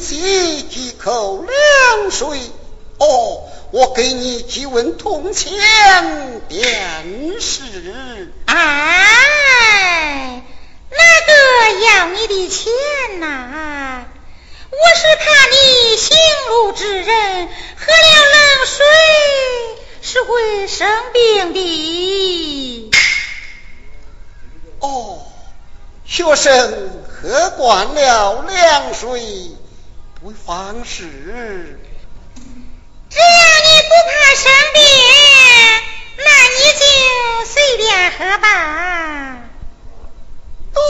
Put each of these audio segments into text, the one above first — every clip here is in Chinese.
吝惜几口凉水？哦，我给你几文铜钱便是。哎，哪个要你的钱呐？我是怕你行路之人喝了冷水是会生病的。哦，学生喝惯了凉水，不妨事。只要你不怕生病，那你就随便喝吧。多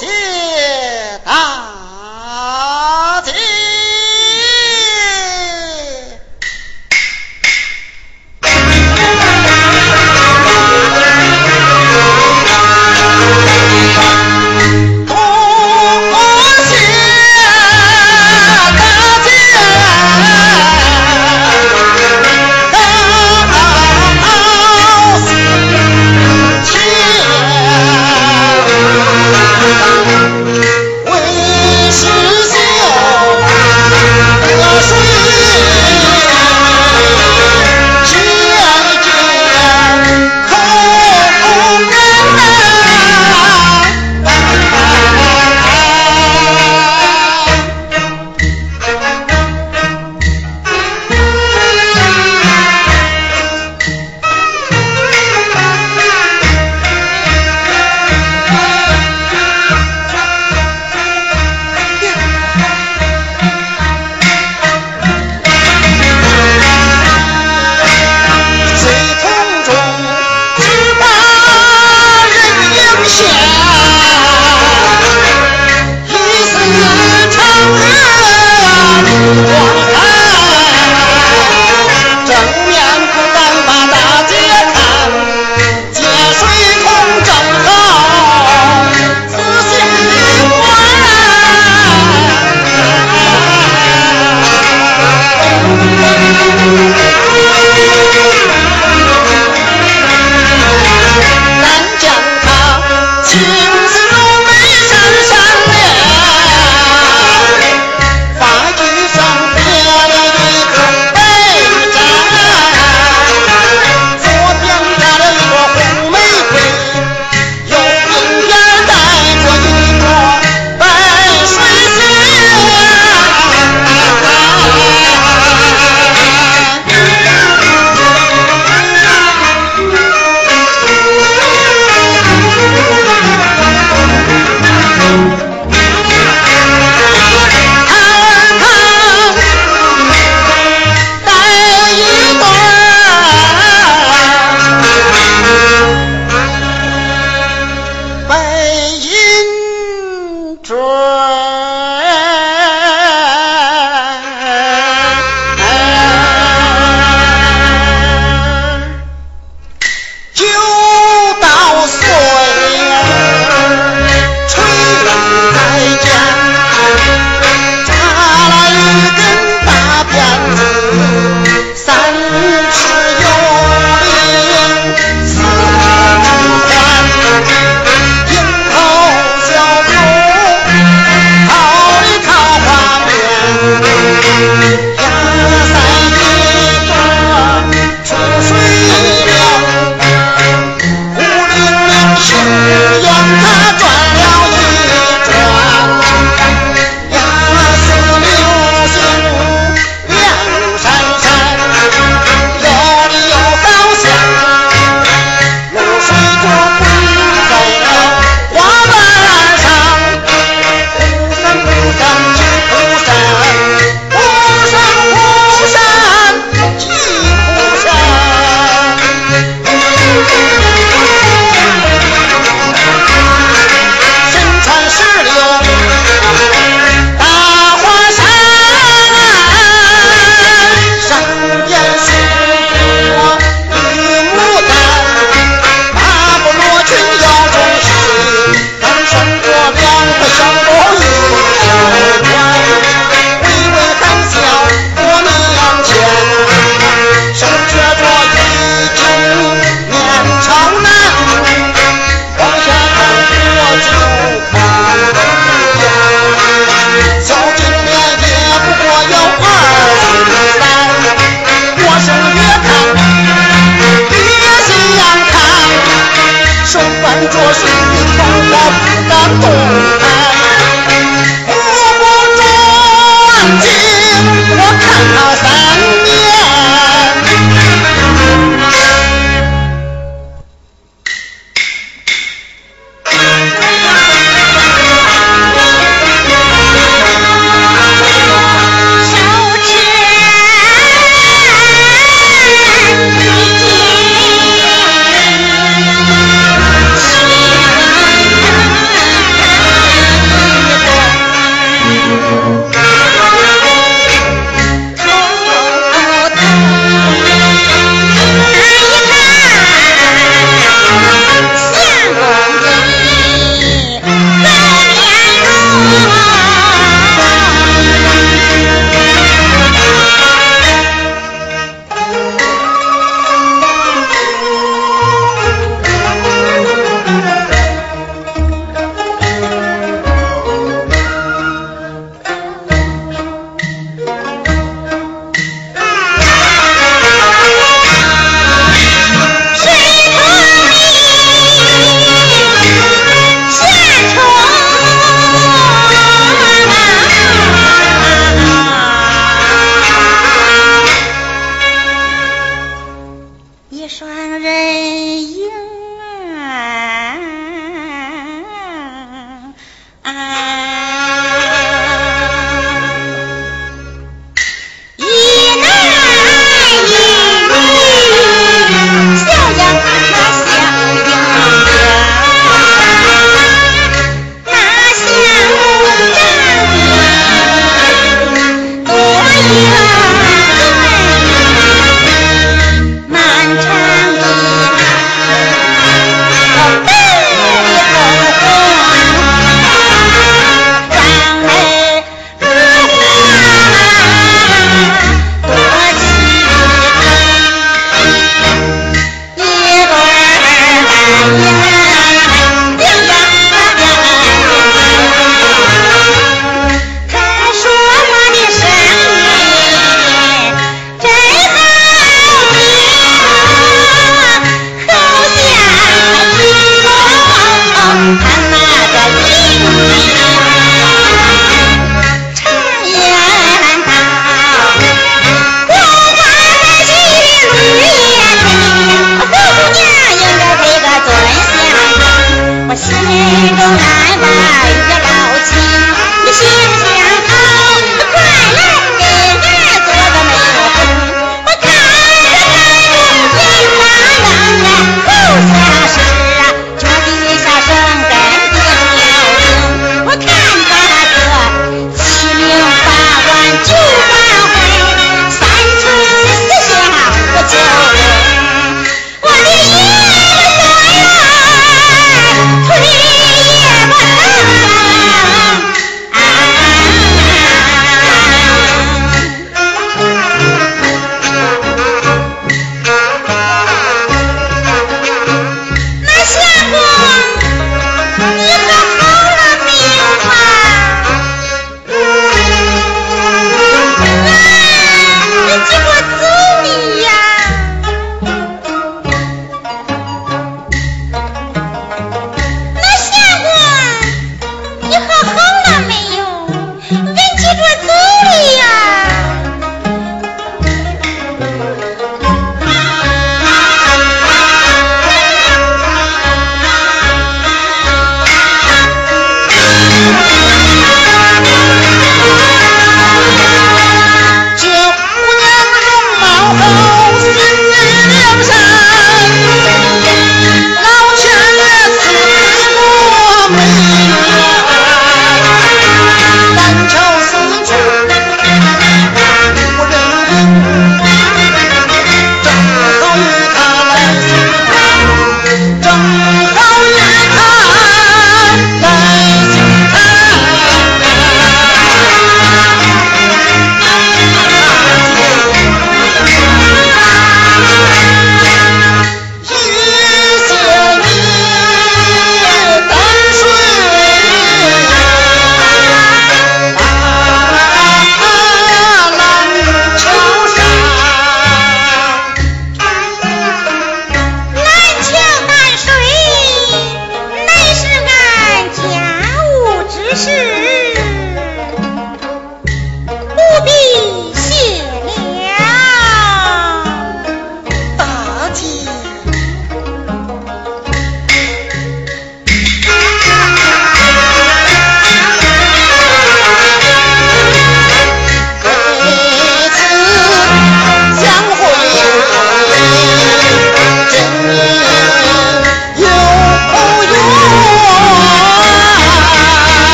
谢大姐。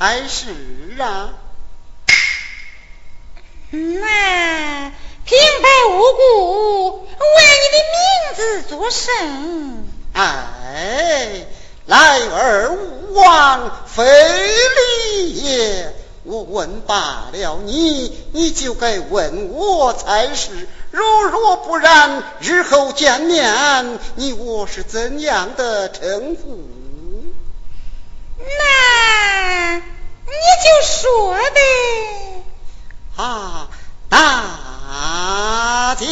才是啊！那平白无故问你的名字作甚？哎。来而无往非礼也。我问罢了你，你就该问我才是。如若不然，日后见面，你我是怎样的称呼？那你就说呗。啊，大姐。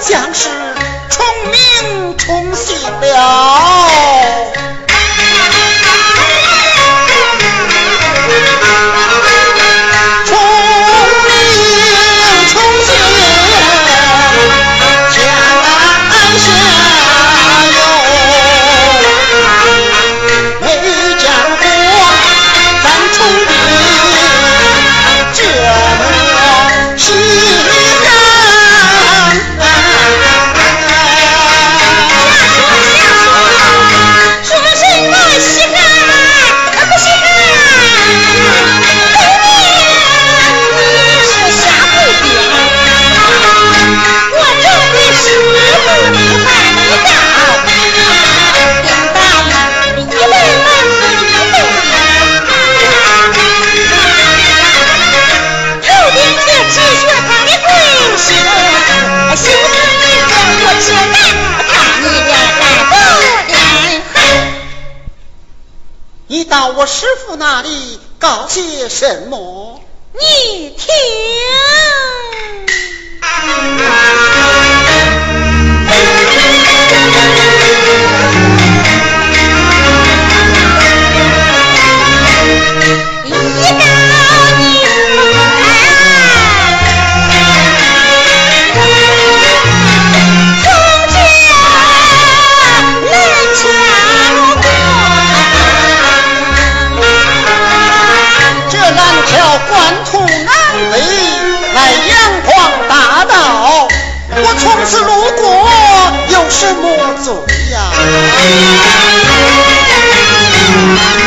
将士重名重姓了我师傅那里搞些什么？我抓住狗蛋。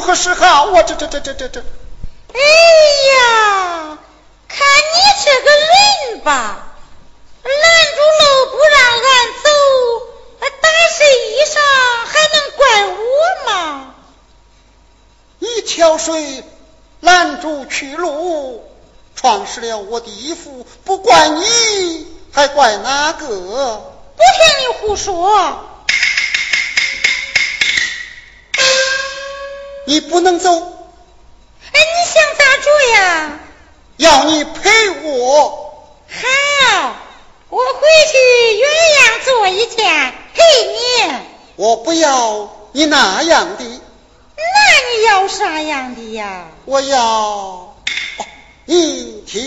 如何是好？我这这这这这这。哎呀，看你这个人吧，拦住路不让俺走，打谁衣裳还能怪我吗？一条水拦住去路，撞湿了我的衣服，不怪你，还怪哪个？不听你胡说！你不能走。哎，你想咋做呀？要你陪我。好，我回去原样做一天陪你。我不要你那样的。那你要啥样的呀？我要你听